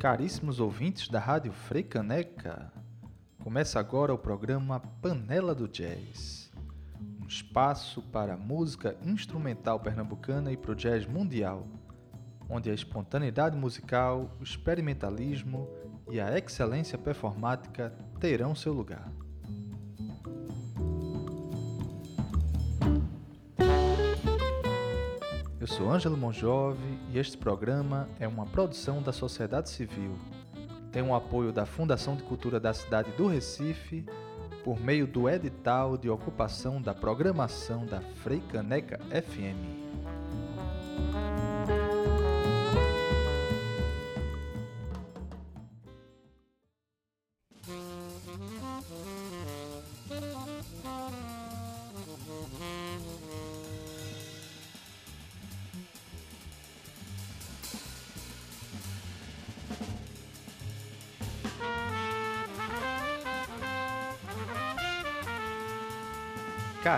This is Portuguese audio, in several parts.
Caríssimos ouvintes da Rádio Freicaneca, começa agora o programa Panela do Jazz, um espaço para música instrumental pernambucana e para o jazz mundial, onde a espontaneidade musical, o experimentalismo e a excelência performática terão seu lugar. Eu sou Ângelo Monjove e este programa é uma produção da sociedade civil. Tem o apoio da Fundação de Cultura da cidade do Recife por meio do edital de ocupação da programação da Freicaneca FM.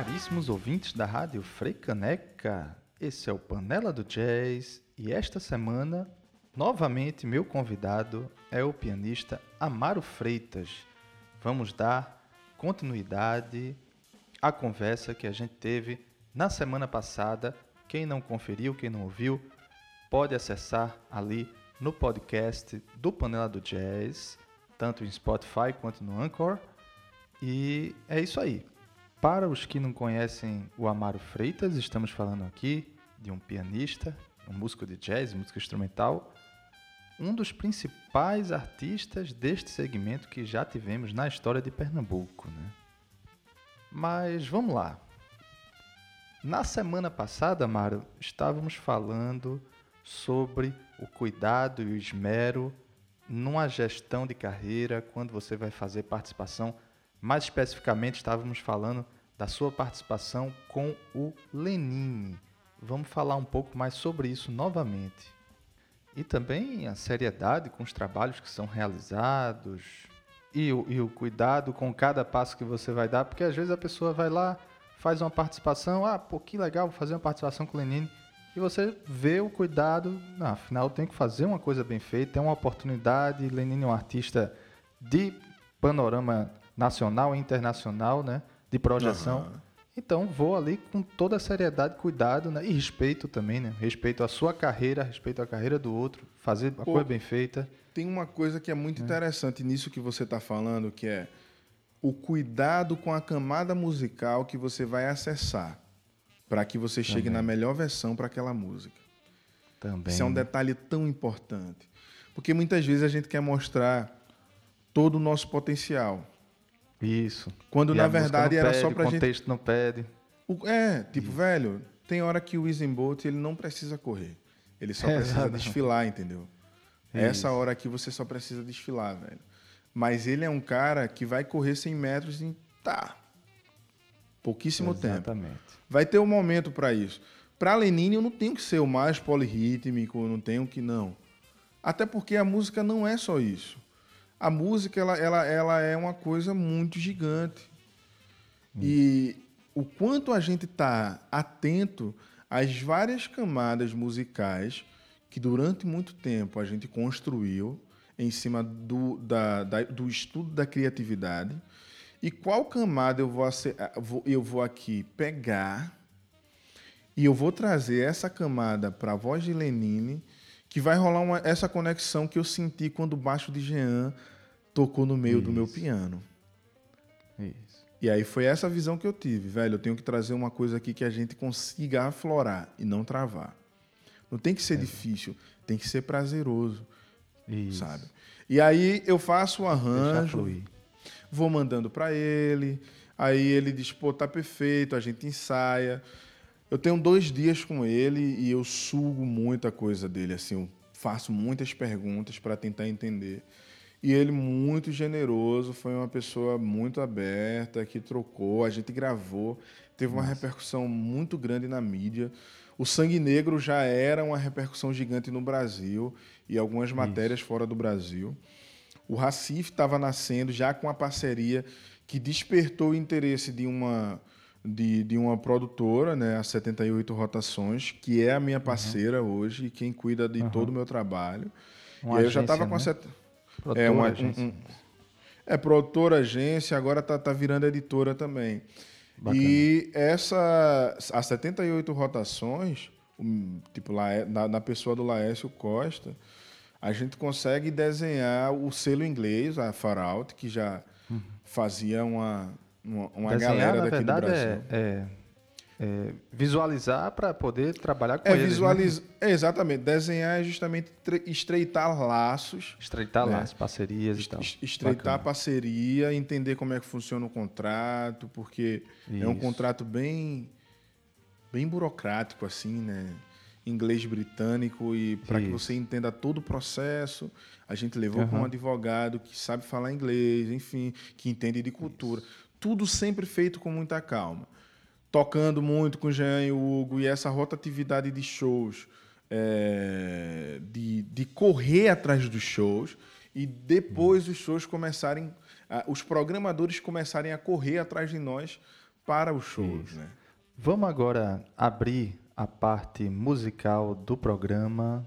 Caríssimos ouvintes da Rádio Freicaneca, esse é o Panela do Jazz e esta semana, novamente, meu convidado é o pianista Amaro Freitas. Vamos dar continuidade à conversa que a gente teve na semana passada. Quem não conferiu, quem não ouviu, pode acessar ali no podcast do Panela do Jazz, tanto em Spotify quanto no Anchor. E é isso aí. Para os que não conhecem o Amaro Freitas, estamos falando aqui de um pianista, um músico de jazz, música instrumental, um dos principais artistas deste segmento que já tivemos na história de Pernambuco. Né? Mas vamos lá. Na semana passada, Amaro, estávamos falando sobre o cuidado e o esmero numa gestão de carreira quando você vai fazer participação mais especificamente, estávamos falando da sua participação com o Lenin. Vamos falar um pouco mais sobre isso novamente. E também a seriedade com os trabalhos que são realizados e o, e o cuidado com cada passo que você vai dar, porque às vezes a pessoa vai lá, faz uma participação, ah, pô, que legal, vou fazer uma participação com o Lenin, e você vê o cuidado, não, afinal tem que fazer uma coisa bem feita, é uma oportunidade, Lenin é um artista de panorama nacional e internacional, né, de projeção. Uhum. Então vou ali com toda a seriedade, cuidado né, e respeito também, né? Respeito à sua carreira, respeito à carreira do outro, fazer a Pô, coisa bem feita. Tem uma coisa que é muito é. interessante nisso que você está falando, que é o cuidado com a camada musical que você vai acessar para que você chegue também. na melhor versão para aquela música. Também. Isso é um detalhe tão importante. Porque muitas vezes a gente quer mostrar todo o nosso potencial. Isso. Quando e na verdade era pede, só pra gente. O contexto não pede. O... É, tipo, Isso. velho, tem hora que o Usain Bolt ele não precisa correr. Ele só é, precisa exatamente. desfilar, entendeu? Isso. Essa hora aqui você só precisa desfilar, velho. Mas ele é um cara que vai correr 100 metros em. Tá. Pouquíssimo Exatamente. tempo. Vai ter um momento para isso. Para Lenine, eu não tenho que ser o mais polirrítmico, eu não tenho que. Não. Até porque a música não é só isso a música ela, ela, ela é uma coisa muito gigante. Hum. E o quanto a gente está atento às várias camadas musicais que durante muito tempo a gente construiu em cima do, da, da, do estudo da criatividade e qual camada eu vou, eu vou aqui pegar e eu vou trazer essa camada para a voz de Lenine que vai rolar uma, essa conexão que eu senti quando o baixo de Jean tocou no meio Isso. do meu piano. Isso. E aí foi essa visão que eu tive, velho. Eu tenho que trazer uma coisa aqui que a gente consiga aflorar e não travar. Não tem que ser é. difícil, tem que ser prazeroso, Isso. sabe? E aí eu faço o arranjo, vou mandando para ele. Aí ele diz, pô, tá perfeito, a gente ensaia. Eu tenho dois dias com ele e eu sugo muita coisa dele, assim, eu faço muitas perguntas para tentar entender. E ele, muito generoso, foi uma pessoa muito aberta, que trocou, a gente gravou, teve uma Nossa. repercussão muito grande na mídia. O Sangue Negro já era uma repercussão gigante no Brasil e algumas matérias Isso. fora do Brasil. O Racif estava nascendo já com a parceria que despertou o interesse de uma, de, de uma produtora, né, a 78 Rotações, que é a minha parceira uhum. hoje e quem cuida de uhum. todo o meu trabalho. Uma e aí eu já agência, estava com né? a set... Produtora, É, uma, agência. um- um- é produtora, agência, agora tá, tá virando editora também. Bacana. E essa, as 78 rotações, um, tipo, Laé- na, na pessoa do Laércio Costa, a gente consegue desenhar o selo inglês, a Far Out, que já fazia uma, uma, uma Uhum. Desenhar, galera na daqui verdade, do Brasil. é, é- é visualizar para poder trabalhar com É, eles. né? visualizar. exatamente. Desenhar é justamente tre- estreitar laços, Estreitar né? as parcerias e tal. es- estreitar Bacana. parceria, entender como é que funciona o contrato, porque é um Isso. contrato bem, bem burocrático, assim, né? Inglês britânico, e para que Isso. você entenda todo o processo, a gente levou para um Aham. advogado que sabe falar inglês, enfim, que entende de cultura. Tudo sempre feito com muita calma. Tocando muito com o Jean e o Hugo, e essa rotatividade de shows, é, de, de correr atrás dos shows, e depois os shows começarem, os programadores começarem a correr atrás de nós para os shows. Né? Vamos agora abrir a parte musical do programa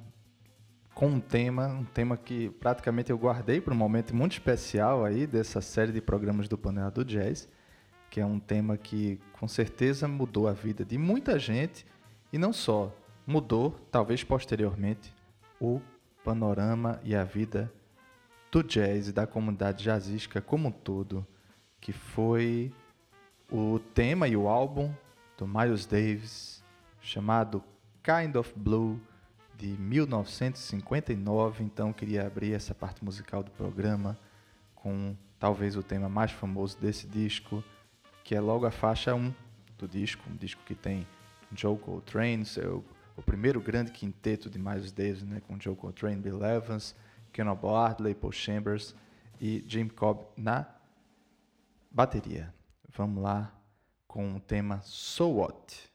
com um tema, um tema que praticamente eu guardei para um momento muito especial aí dessa série de programas do Panela do Jazz, que é um tema que com certeza mudou a vida de muita gente e não só mudou, talvez posteriormente, o panorama e a vida do jazz e da comunidade jazzística como um todo, que foi o tema e o álbum do Miles Davis, chamado Kind of Blue, de 1959. Então, queria abrir essa parte musical do programa com talvez o tema mais famoso desse disco, que é logo a faixa 1 do disco, um disco que tem Joe Coltrane, seu, o primeiro grande quinteto de Miles Davis, né, com Joe Coltrane, Bill Evans, Kenneth Ardley, Paul Chambers e Jim Cobb na bateria. Vamos lá com o tema So What.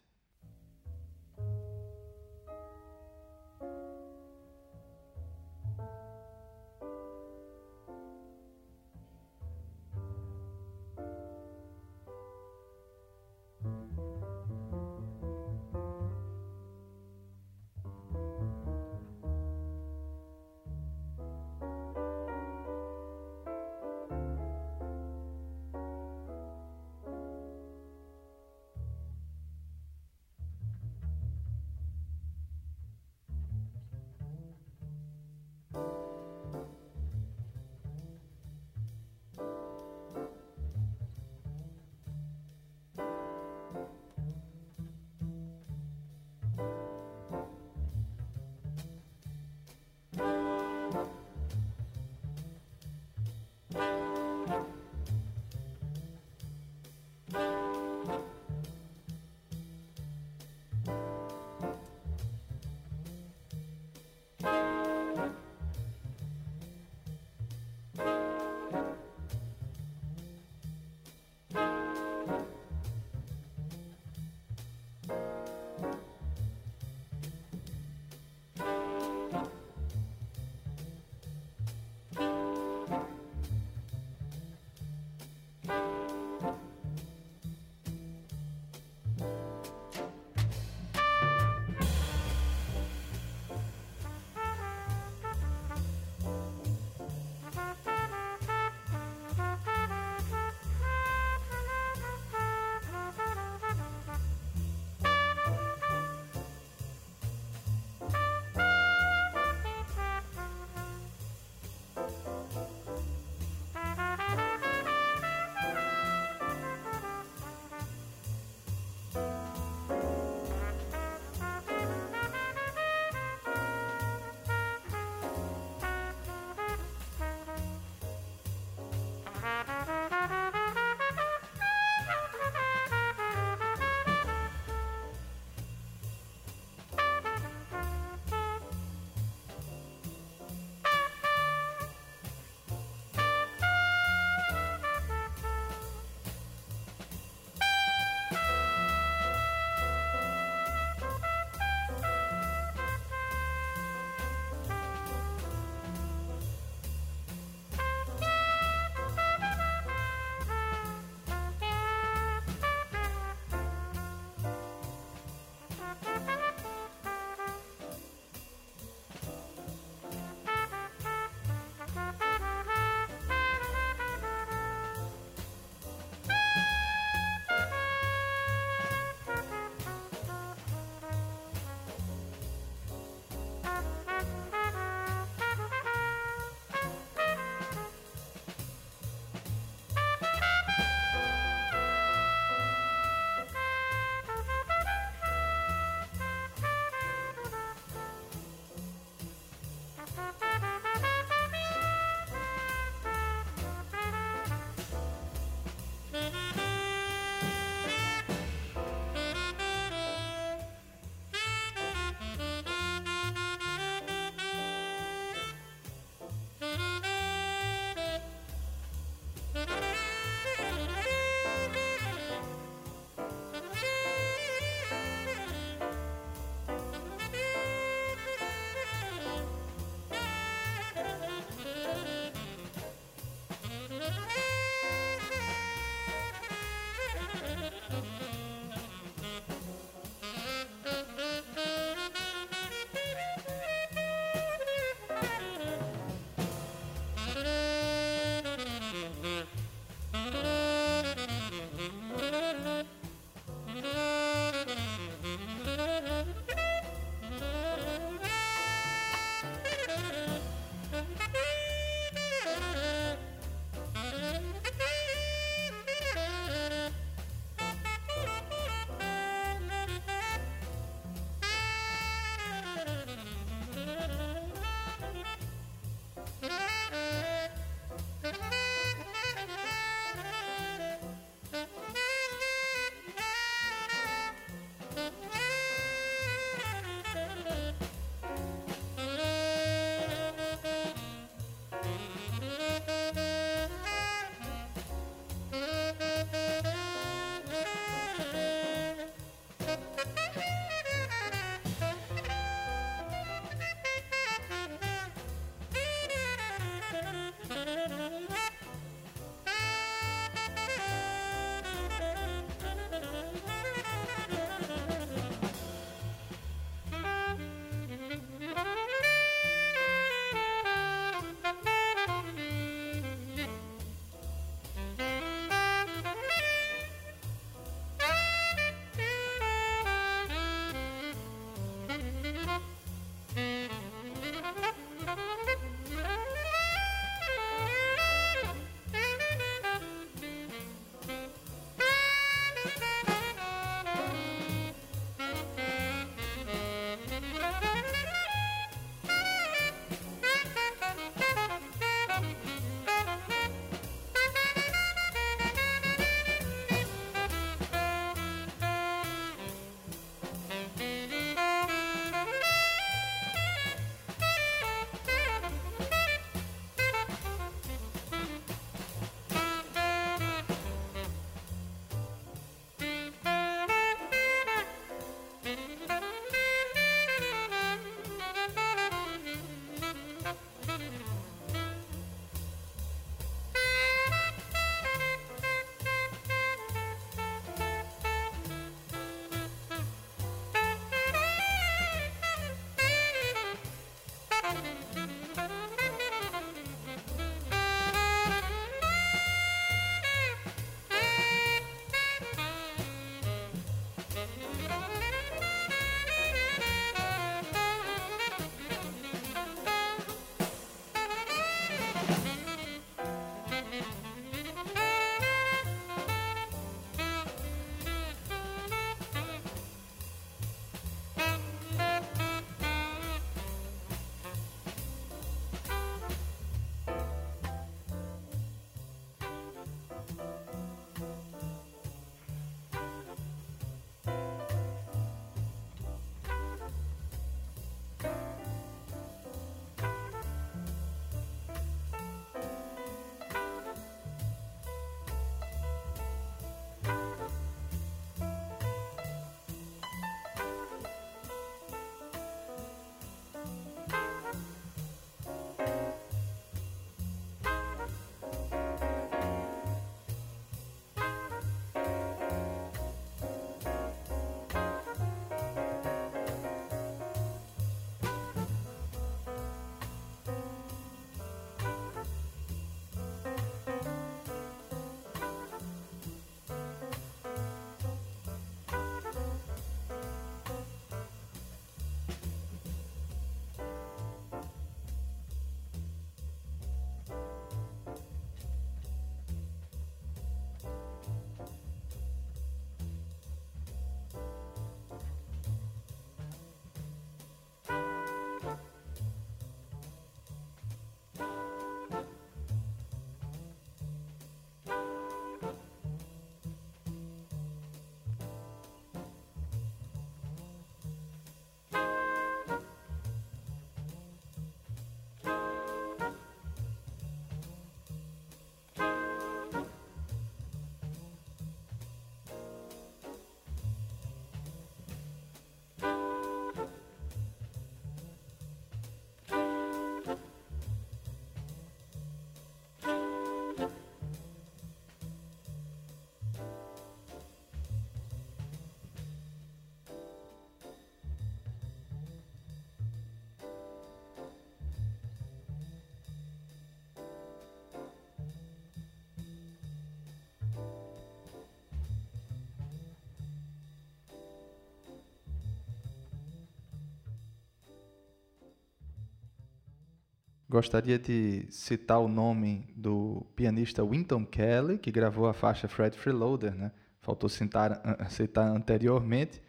Gostaria de citar o nome do pianista Winton Kelly, que gravou a faixa Fred Freeloader, né? Faltou citar, citar anteriormente.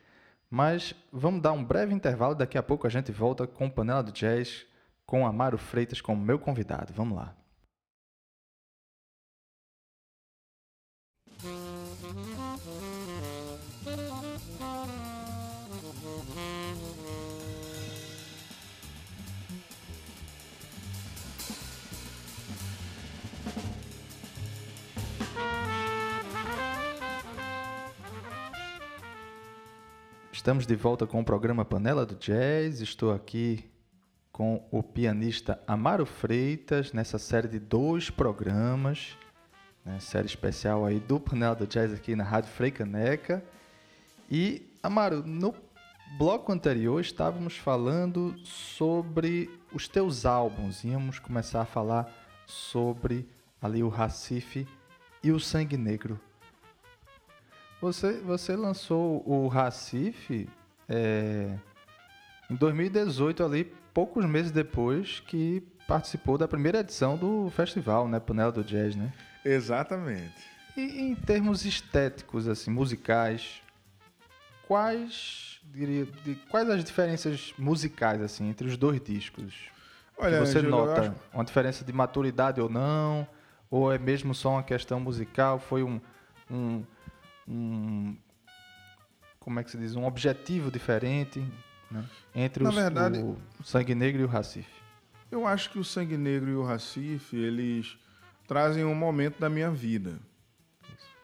Mas vamos dar um breve intervalo, daqui a pouco a gente volta com Panela do Jazz, com Amaro Freitas como meu convidado. Vamos lá. Estamos de volta com o programa Panela do Jazz. Estou aqui com o pianista Amaro Freitas nessa série de dois programas, né, série especial aí do Panela do Jazz aqui na Rádio Freicaneca. E Amaro, no bloco anterior estávamos falando sobre os teus álbuns. Íamos começar a falar sobre ali o Racife e o Sangue Negro. Você, você lançou o Racife é, em 2018, ali, poucos meses depois que participou da primeira edição do festival, né? Panela do Jazz, né? Exatamente. E em termos estéticos, assim, musicais, quais diria, de, quais as diferenças musicais assim entre os dois discos? Olha, que você Angelo, nota acho... uma diferença de maturidade ou não? Ou é mesmo só uma questão musical? Foi um, um um como é que se diz, um objetivo diferente né? entre os, verdade, o Sangue Negro e o Recife? Eu acho que o Sangue Negro e o Recife, eles trazem um momento da minha vida.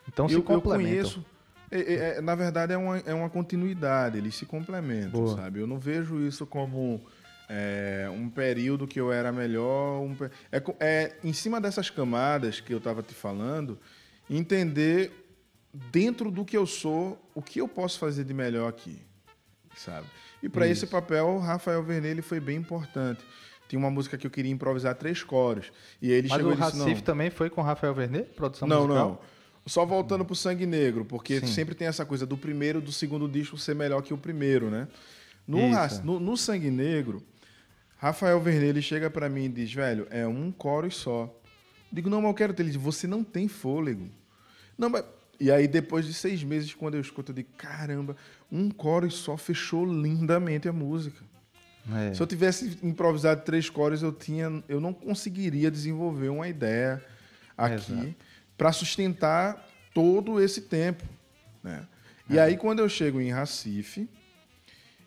Então eu, se complementam. Eu conheço, é, é, é, na verdade é uma, é uma continuidade, eles se complementam, Boa. sabe? Eu não vejo isso como é, um período que eu era melhor. Um, é, é, em cima dessas camadas que eu estava te falando, entender dentro do que eu sou, o que eu posso fazer de melhor aqui, sabe? E para esse papel, o Rafael Vernelli foi bem importante. Tinha uma música que eu queria improvisar três coros. E ele Mas chegou o e disse, Recife também foi com o Rafael Vernelli, produção não, musical? Não, não. Só voltando pro Sangue Negro, porque Sim. sempre tem essa coisa do primeiro, do segundo disco ser melhor que o primeiro, né? No, no, no Sangue Negro, Rafael Vernelli chega para mim e diz, velho, é um coro só. Digo, não, mas eu quero ter. Ele diz, você não tem fôlego. Não, mas e aí, depois de seis meses, quando eu escuto, eu digo, caramba, um coro só fechou lindamente a música. É. Se eu tivesse improvisado três cores, eu, tinha, eu não conseguiria desenvolver uma ideia aqui para sustentar todo esse tempo. Né? E é. aí, quando eu chego em Recife,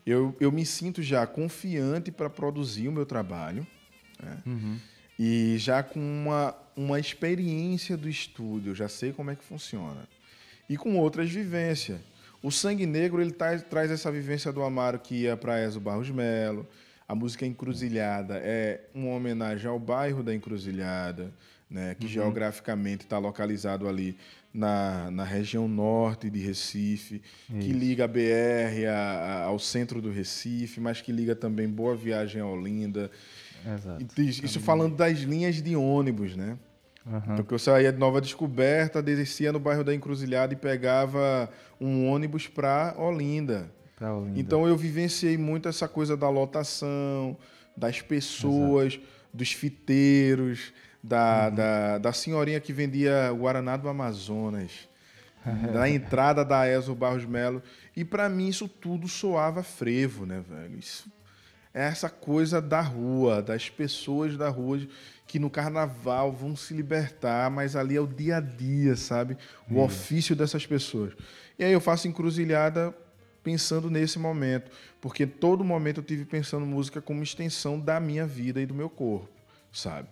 eu, eu me sinto já confiante para produzir o meu trabalho. Né? Uhum. E já com uma, uma experiência do estúdio, já sei como é que funciona e com outras vivências. O Sangue Negro ele traz, traz essa vivência do Amaro que ia para Ezo Barros Melo. A música Encruzilhada é uma homenagem ao bairro da Encruzilhada, né, que uhum. geograficamente está localizado ali na, na região norte de Recife, Isso. que liga a BR a, a, ao centro do Recife, mas que liga também Boa Viagem a Olinda. Exato. Isso falando das linhas de ônibus, né? Uhum. Porque eu saía de Nova Descoberta, descia no bairro da Encruzilhada e pegava um ônibus para Olinda. Olinda. Então eu vivenciei muito essa coisa da lotação, das pessoas, Exato. dos fiteiros, da, uhum. da, da senhorinha que vendia Guaraná do Amazonas, da entrada da ESO Barros Melo. E para mim isso tudo soava frevo, né, velho? Isso é essa coisa da rua, das pessoas da rua que no carnaval vão se libertar, mas ali é o dia a dia, sabe? O hum. ofício dessas pessoas. E aí eu faço encruzilhada pensando nesse momento, porque todo momento eu tive pensando música como extensão da minha vida e do meu corpo, sabe?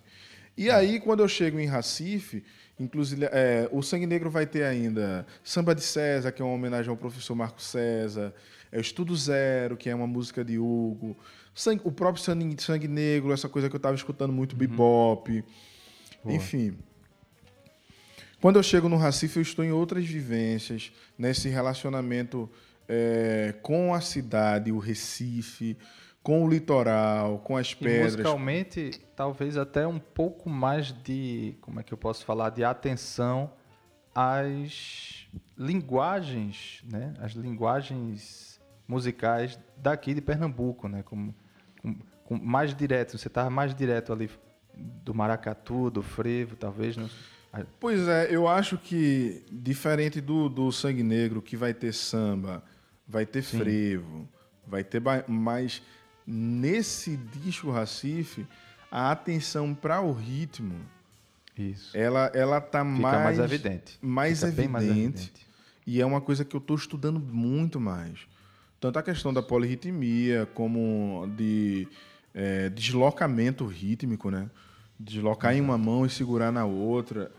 E hum. aí quando eu chego em Recife, inclusive é, o Sangue Negro vai ter ainda Samba de César, que é uma homenagem ao professor Marco César, é o Estudo Zero, que é uma música de Hugo, Sangue, o próprio sangue, sangue Negro, essa coisa que eu estava escutando muito, uhum. bebop. Boa. Enfim. Quando eu chego no Recife, eu estou em outras vivências, nesse relacionamento é, com a cidade, o Recife, com o litoral, com as pedras. E musicalmente, talvez até um pouco mais de, como é que eu posso falar, de atenção às linguagens, né? As linguagens musicais daqui de Pernambuco, né? Como com, com mais direto, você estava mais direto ali do maracatu, do frevo, talvez. Não... Pois é, eu acho que, diferente do, do Sangue Negro, que vai ter samba, vai ter Sim. frevo, vai ter mais. Nesse disco Racife, a atenção para o ritmo. Isso. Ela, ela tá Fica mais, mais evidente. Mais evidente, mais evidente. E é uma coisa que eu estou estudando muito mais. Tanto a questão da polirritmia, como de é, deslocamento rítmico, né? Deslocar em uma mão e segurar na outra.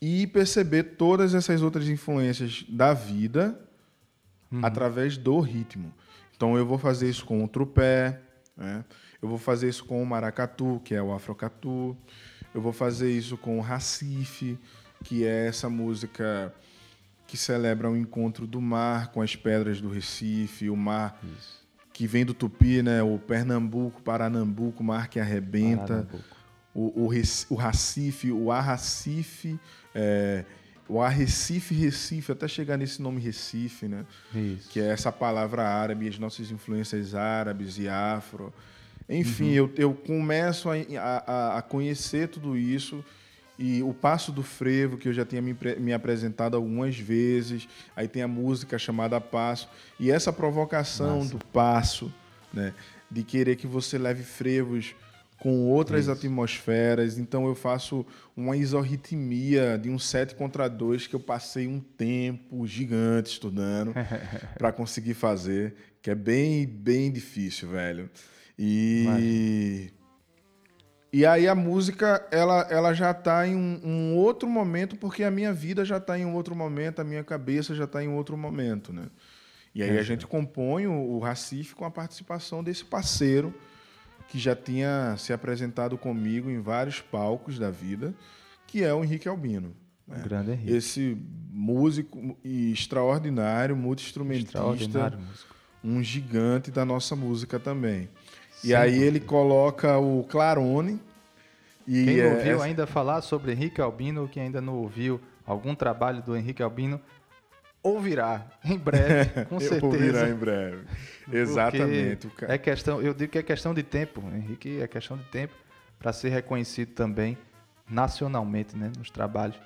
E perceber todas essas outras influências da vida uhum. através do ritmo. Então eu vou fazer isso com o trupé, né? eu vou fazer isso com o maracatu, que é o afrocatu, eu vou fazer isso com o racife, que é essa música que celebra o encontro do mar com as pedras do Recife, o mar isso. que vem do Tupi, né? o Pernambuco, Paranambuco, o mar que arrebenta, o, o, o Racife, o Arracife, é, o Arrecife, Recife, até chegar nesse nome Recife, né? Isso. que é essa palavra árabe, as nossas influências árabes e afro. Enfim, uhum. eu, eu começo a, a, a conhecer tudo isso e o Passo do Frevo, que eu já tinha me, me, apresentado algumas vezes, aí tem a música chamada Passo, e essa provocação Nossa. do passo, né, de querer que você leve frevos com outras Isso. atmosferas, então eu faço uma isorritmia de um 7 contra 2 que eu passei um tempo gigante estudando para conseguir fazer, que é bem, bem difícil, velho. E... Imagina. E aí a música, ela, ela já está em um, um, outro momento, porque a minha vida já está em um outro momento, a minha cabeça já está em um outro momento, né? E aí é, a gente compõe o, o Recife com a participação desse parceiro que já tinha se apresentado comigo em vários palcos da vida, que é o Henrique Albino. Né? grande Henrique. Esse músico extraordinário, multi-instrumentista, um gigante da nossa música também. E aí ele coloca o Clarone. E Quem não é, ouviu ainda falar sobre Henrique Albino, que ainda não ouviu algum trabalho do Henrique Albino, ouvirá em breve, com certeza. ouvirá em breve. Exatamente. É questão, eu digo que é questão de tempo, Henrique, é questão de tempo para ser reconhecido também nacionalmente, né, nos trabalhos.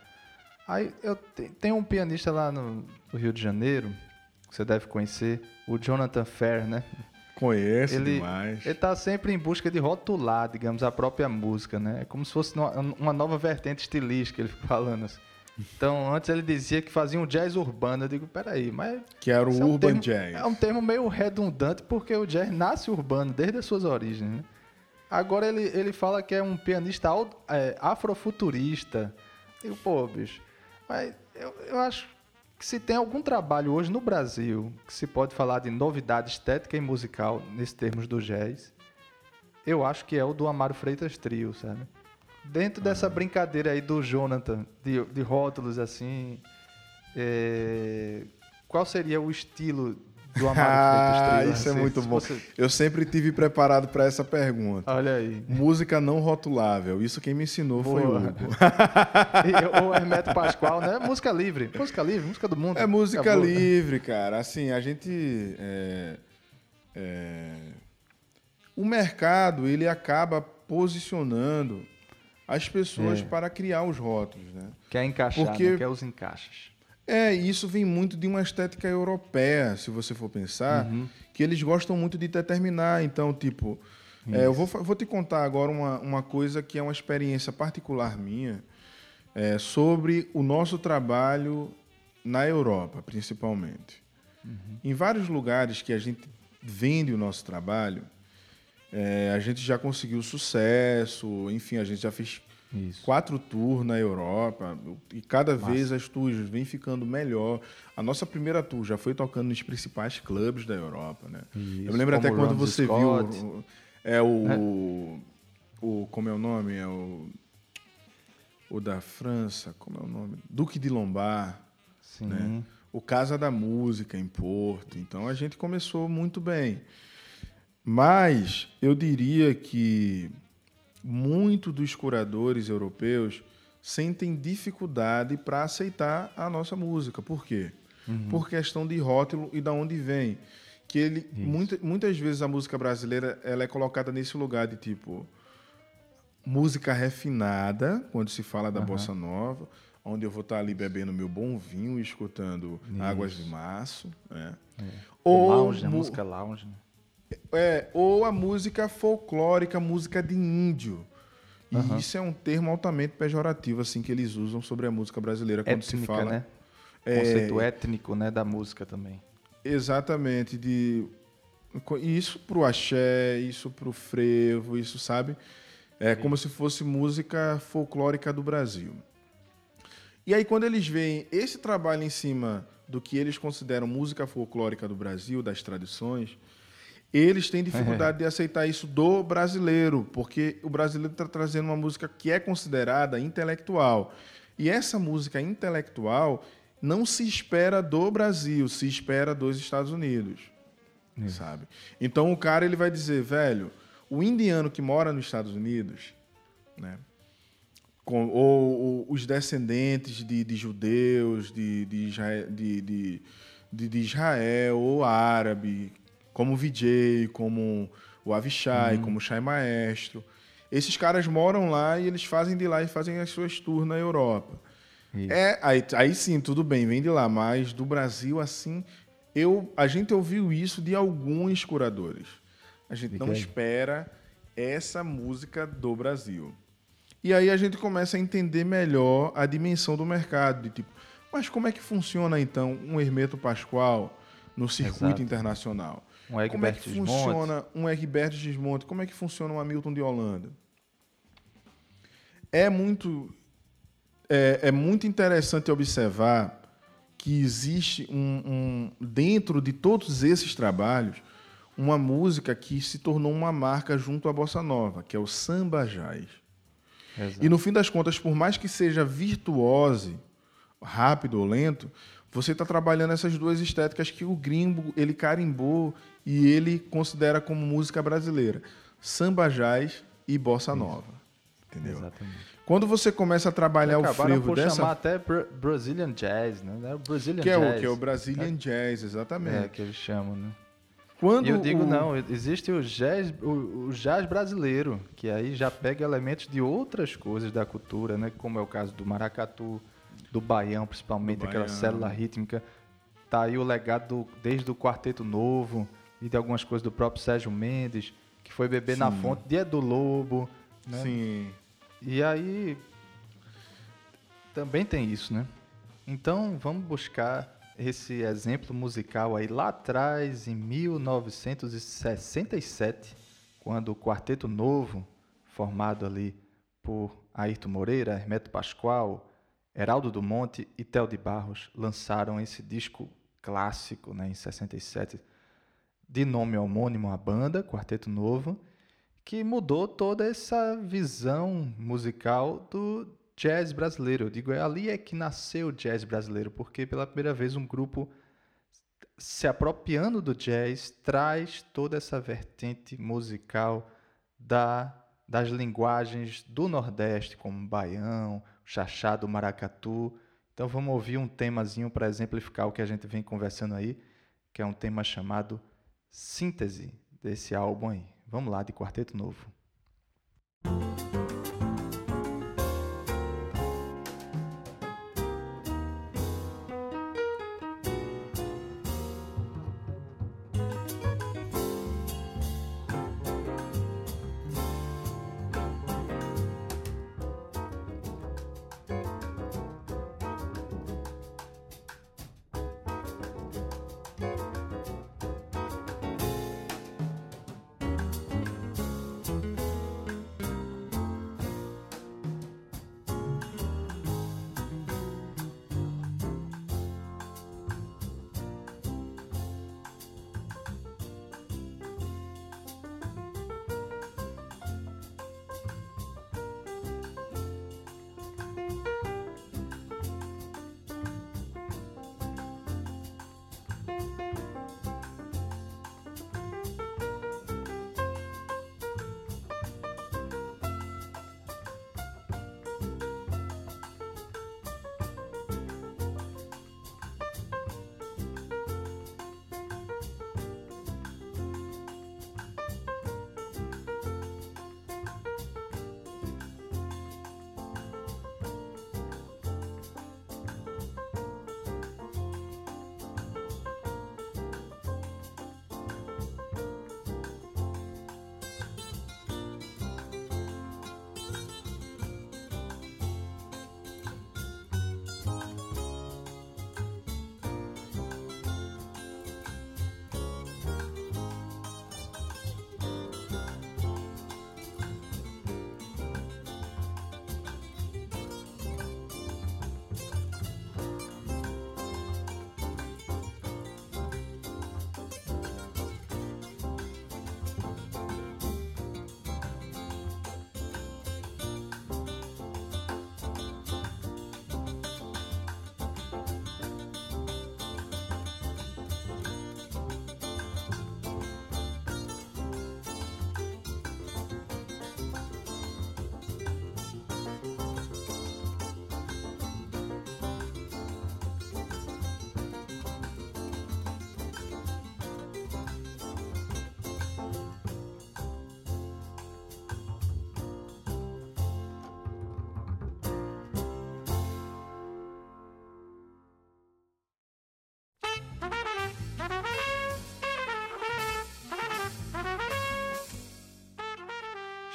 Aí eu tenho um pianista lá no, no Rio de Janeiro, que você deve conhecer, o Jonathan Fair, né? Conheço ele, demais. Ele está sempre em busca de rotular, digamos, a própria música, né? É como se fosse uma nova vertente estilística, ele fica falando assim. Então, antes ele dizia que fazia um jazz urbano. Eu digo, peraí, mas. Que era o é um urban termo, jazz. É um termo meio redundante, porque o jazz nasce urbano desde as suas origens, né? Agora ele, ele fala que é um pianista é, afrofuturista. Eu digo, pô, bicho. Mas eu, eu acho que se tem algum trabalho hoje no Brasil que se pode falar de novidade estética e musical, nesses termos do jazz, eu acho que é o do Amaro Freitas Trio, sabe? Dentro dessa ah. brincadeira aí do Jonathan, de, de rótulos assim, é... qual seria o estilo do Amaro ah, Isso é muito bom. Você... Eu sempre tive preparado para essa pergunta. Olha aí. Música não rotulável. Isso quem me ensinou Boa. foi o Hugo. e o Hermeto Pascoal, né? Música livre. Música livre, música do mundo. É música livre, cara. Assim, a gente... É, é... O mercado, ele acaba posicionando as pessoas é. para criar os rótulos, né? Quer encaixar, Porque... né? quer os encaixes. É, isso vem muito de uma estética europeia, se você for pensar, uhum. que eles gostam muito de determinar. Então, tipo, é, eu vou, vou te contar agora uma, uma coisa que é uma experiência particular minha é, sobre o nosso trabalho na Europa, principalmente. Uhum. Em vários lugares que a gente vende o nosso trabalho, é, a gente já conseguiu sucesso, enfim, a gente já fez isso. Quatro tours na Europa. E cada Massa. vez as tours vêm ficando melhor. A nossa primeira tour já foi tocando nos principais clubes da Europa, né? Isso. Eu me lembro até quando você Scott. viu. É o, é. o. Como é o nome? É o. O da França, como é o nome? Duque de Lombard. Sim. Né? O Casa da Música em Porto. Então a gente começou muito bem. Mas eu diria que muito dos curadores europeus sentem dificuldade para aceitar a nossa música. Por quê? Uhum. Por questão de rótulo e da onde vem. Que ele muita, muitas vezes a música brasileira ela é colocada nesse lugar de tipo música refinada, quando se fala da bossa nova, onde eu vou estar ali bebendo meu bom vinho e escutando Isso. Águas de Março, né? O Ou, lounge, mu- música lounge. né? É, ou a música folclórica, música de índio. E Aham. isso é um termo altamente pejorativo, assim, que eles usam sobre a música brasileira quando se Étnica, fala. né? É, Conceito étnico, né, da música também. Exatamente, de isso pro axé, isso pro frevo, isso sabe? É como se fosse música folclórica do Brasil. E aí quando eles veem esse trabalho em cima do que eles consideram música folclórica do Brasil, das tradições, eles têm dificuldade de aceitar isso do brasileiro, porque o brasileiro está trazendo uma música que é considerada intelectual. E essa música intelectual não se espera do Brasil, se espera dos Estados Unidos, sabe? Então o cara ele vai dizer, velho, o indiano que mora nos Estados Unidos, né? com- ou, ou os descendentes de, de judeus, de, de, de, de- de Israel ou árabe, como o VJ, como o Avishai, como o Shai Maestro. Esses caras moram lá e eles fazem de lá e fazem as suas tours na Europa. Isso. É, aí, aí sim, tudo bem, vem de lá, mas do Brasil, assim, eu, a gente ouviu isso de alguns curadores. A gente Fica não aí. espera essa música do Brasil. E aí a gente começa a entender melhor a dimensão do mercado, de tipo, mas como é que funciona então um Hermeto Pascoal no circuito Exato. internacional? Um Como é que funciona um Egberto Gismonte? Como é que funciona um Hamilton de Holanda? É muito, é, é muito interessante observar que existe um, um- dentro de todos esses trabalhos uma música que se tornou uma marca junto à bossa nova, que é o samba jazz. Exato. E no fim das contas, por mais que seja virtuose, rápido ou lento, você está trabalhando essas duas estéticas que o gringo ele carimbou e ele considera como música brasileira: samba jazz e bossa nova. Entendeu? Exatamente. Quando você começa a trabalhar o Acabaram frevo por dessa chamar até Bra- Brazilian Jazz, né? É o Brazilian que é Jazz. o que é o Brazilian Jazz, exatamente. É, que eles chamam, né? Quando E eu digo, o- não, existe o jazz, o, o jazz brasileiro, que aí já pega elementos de outras coisas da cultura, né? Como é o caso do maracatu, do baião, principalmente, Do aquela baião. célula rítmica. Tá aí o legado do- desde o Quarteto Novo e de algumas coisas do próprio Sérgio Mendes, que foi beber na Sim. fonte de Edu Lobo, né? Sim. E aí também tem isso, né? Então vamos buscar esse exemplo musical aí lá atrás, em 1967, quando o Quarteto Novo, formado ali por Ayrton Moreira, Hermeto Pascoal, Heraldo do Monte e Tel de Barros, lançaram esse disco clássico né, em 67, de nome homônimo à banda, Quarteto Novo, que mudou toda essa visão musical do jazz brasileiro. Eu digo, é ali é que nasceu o jazz brasileiro, porque pela primeira vez um grupo se apropriando do jazz traz toda essa vertente musical da, das linguagens do Nordeste, como baião, xaxá do maracatu. Então vamos ouvir um temazinho para exemplificar o que a gente vem conversando aí, que é um tema chamado Síntese desse álbum aí. Vamos lá, de Quarteto Novo. Thank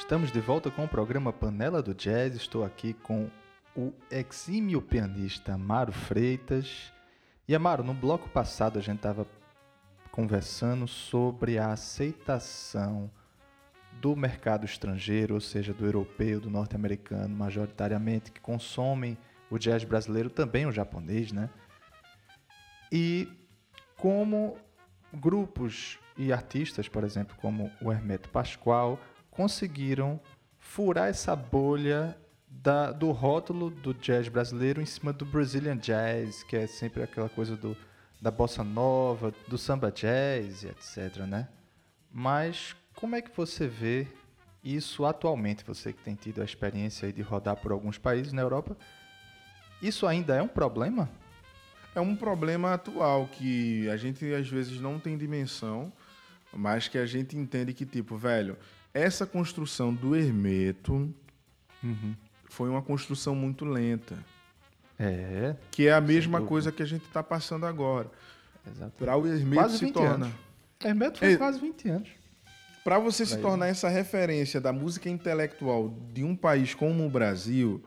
Estamos de volta com o programa Panela do Jazz. Estou aqui com o exímio pianista Amaro Freitas. E Amaro, no bloco passado a gente estava conversando sobre a aceitação do mercado estrangeiro, ou seja, do europeu, do norte-americano, majoritariamente, que consomem o jazz brasileiro, também o japonês, né? E como grupos e artistas, por exemplo, como o Hermeto Pascoal, conseguiram furar essa bolha da, do rótulo do jazz brasileiro em cima do Brazilian Jazz, que é sempre aquela coisa do, da bossa nova, do samba jazz, etc, né? Mas como é que você vê isso atualmente, você que tem tido a experiência de rodar por alguns países na Europa? Isso ainda é um problema? É um problema atual que a gente às vezes não tem dimensão, mas que a gente entende que, tipo, velho, essa construção do Hermeto uhum. foi uma construção muito lenta. É. Que é a mesma coisa que a gente está passando agora. Para o Hermeto quase se torna. Anos. Hermeto foi é... quase 20 anos. Para você pra se tornar essa referência da música intelectual de um país como o Brasil,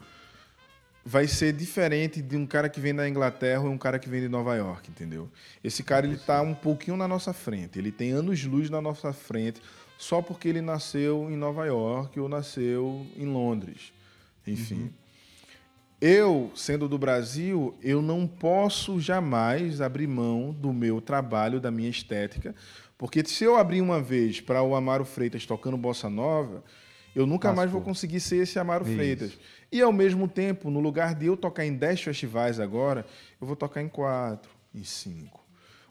vai ser diferente de um cara que vem da Inglaterra ou um cara que vem de Nova York, entendeu? Esse cara ele tá um pouquinho na nossa frente, ele tem anos-luz na nossa frente, só porque ele nasceu em Nova York ou nasceu em Londres. Enfim. Uhum. Eu, sendo do Brasil, eu não posso jamais abrir mão do meu trabalho, da minha estética, porque se eu abrir uma vez para o Amaro Freitas tocando bossa nova, eu nunca mais vou conseguir ser esse Amaro Isso. Freitas. E ao mesmo tempo, no lugar de eu tocar em 10 festivais agora, eu vou tocar em 4, em 5.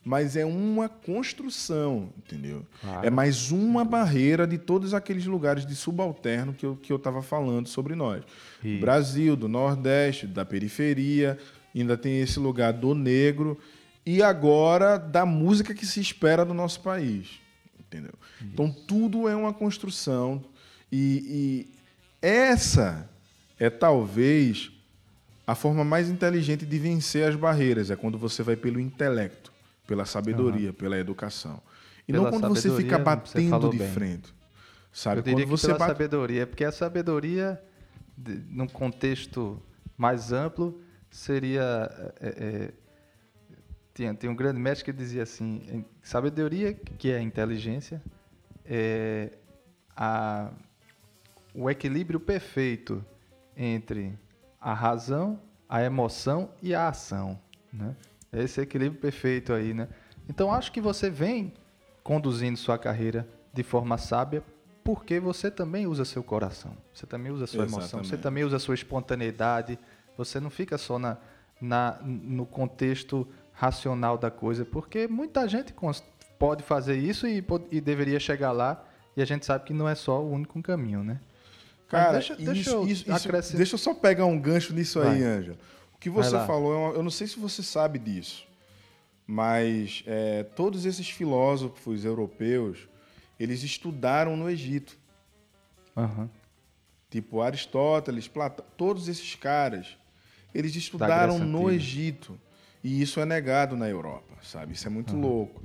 Mas é uma construção, entendeu? Claro. É mais uma barreira de todos aqueles lugares de subalterno que eu que eu estava falando sobre nós. Isso. Brasil, do Nordeste, da periferia, ainda tem esse lugar do negro e agora da música que se espera do nosso país. Entendeu? Isso. Então tudo é uma construção e, e, essa é talvez a forma mais inteligente de vencer as barreiras, é quando você vai pelo intelecto, pela sabedoria, uhum. pela educação. E pela não quando você fica batendo você de bem. frente. Sabe? Eu diria quando você pela bate... sabedoria, porque a sabedoria, num contexto mais amplo, seria é, é, tem, tem um grande mestre que dizia assim: sabedoria, que é inteligência, é a, o equilíbrio perfeito entre a razão, a emoção e a ação. Né? É esse equilíbrio perfeito aí. Né? Então, acho que você vem conduzindo sua carreira de forma sábia porque você também usa seu coração, você também usa sua Exatamente. emoção, você também usa sua espontaneidade, você não fica só na, na, no contexto racional da coisa, porque muita gente pode fazer isso e, e deveria chegar lá, e a gente sabe que não é só o único caminho, né? Cara, deixa, isso, deixa, eu isso, isso, deixa eu só pegar um gancho nisso Vai. aí, Ângelo. O que você falou, eu não sei se você sabe disso, mas é, todos esses filósofos europeus, eles estudaram no Egito. Uhum. Tipo Aristóteles, Platão, todos esses caras, eles estudaram no Egito. E isso é negado na Europa, sabe? Isso é muito uhum. louco.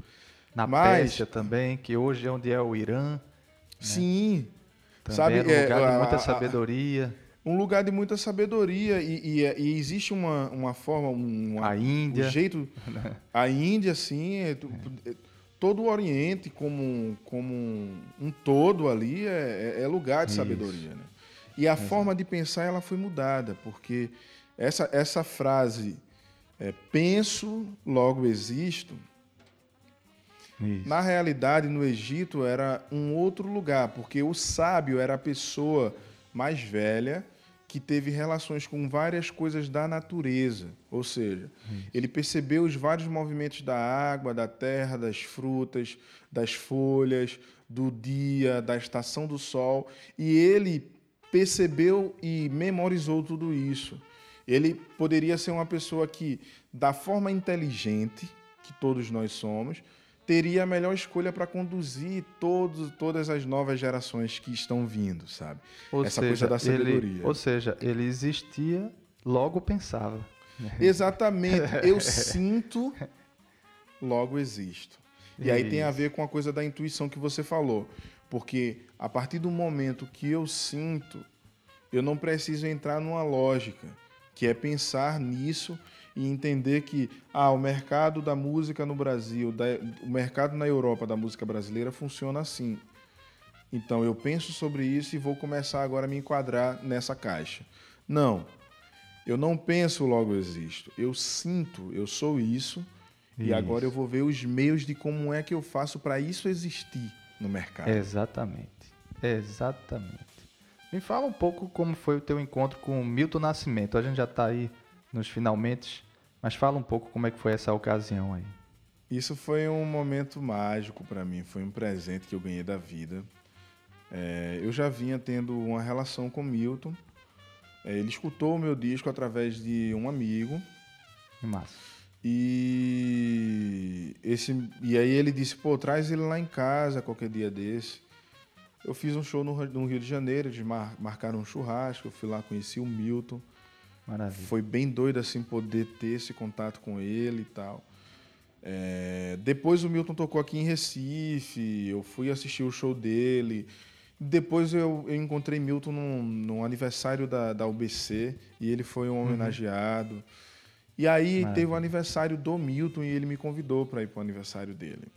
Na Mas, Pérsia também, que hoje é onde é o Irã. Né? Sim. Também sabe, é um lugar é, de muita a, sabedoria. Um lugar de muita sabedoria. E, e, e existe uma, uma forma. Uma, a Índia. Um jeito. a Índia, sim. É, é. Todo o Oriente, como, como um todo ali, é, é, é lugar de Isso. sabedoria. Né? E a Exato. forma de pensar ela foi mudada, porque essa, essa frase é, penso, logo existo. Isso. Na realidade, no Egito era um outro lugar, porque o sábio era a pessoa mais velha que teve relações com várias coisas da natureza. Ou seja, ele percebeu os vários movimentos da água, da terra, das frutas, das folhas, do dia, da estação do sol, e ele percebeu e memorizou tudo isso. Ele poderia ser uma pessoa que, da forma inteligente que todos nós somos, teria a melhor escolha para conduzir todos, todas as novas gerações que estão vindo, sabe? Ou Essa seja, coisa da sabedoria. Ele, ou seja, ele existia, logo pensava. Exatamente. Eu sinto, logo existo. E, e aí tem a ver com a coisa da intuição que você falou. Porque a partir do momento que eu sinto, eu não preciso entrar numa lógica, que é pensar nisso e entender que ah, o mercado da música no Brasil, da, o mercado na Europa da música brasileira funciona assim. Então eu penso sobre isso e vou começar agora a me enquadrar nessa caixa. Não. Eu não penso, logo existo. Eu sinto, eu sou isso, isso. e agora eu vou ver os meios de como é que eu faço para isso existir no mercado. Exatamente. Exatamente. Me fala um pouco como foi o teu encontro com o Milton Nascimento. A gente já está aí nos finalmente, mas fala um pouco como é que foi essa ocasião aí. Isso foi um momento mágico para mim, foi um presente que eu ganhei da vida. É, eu já vinha tendo uma relação com Milton. É, ele escutou o meu disco através de um amigo. Massa. E, esse, e aí ele disse, pô, traz ele lá em casa qualquer dia desse. Eu fiz um show no, no Rio de Janeiro, eles mar, marcaram um churrasco, eu fui lá, conheci o Milton. Maravilha. Foi bem doido assim poder ter esse contato com ele e tal. É, depois o Milton tocou aqui em Recife, eu fui assistir o show dele. Depois eu, eu encontrei Milton num, num aniversário da, da UBC e ele foi um uhum. homenageado. Uhum. E aí Maravilha. teve o aniversário do Milton e ele me convidou para ir para o aniversário dele.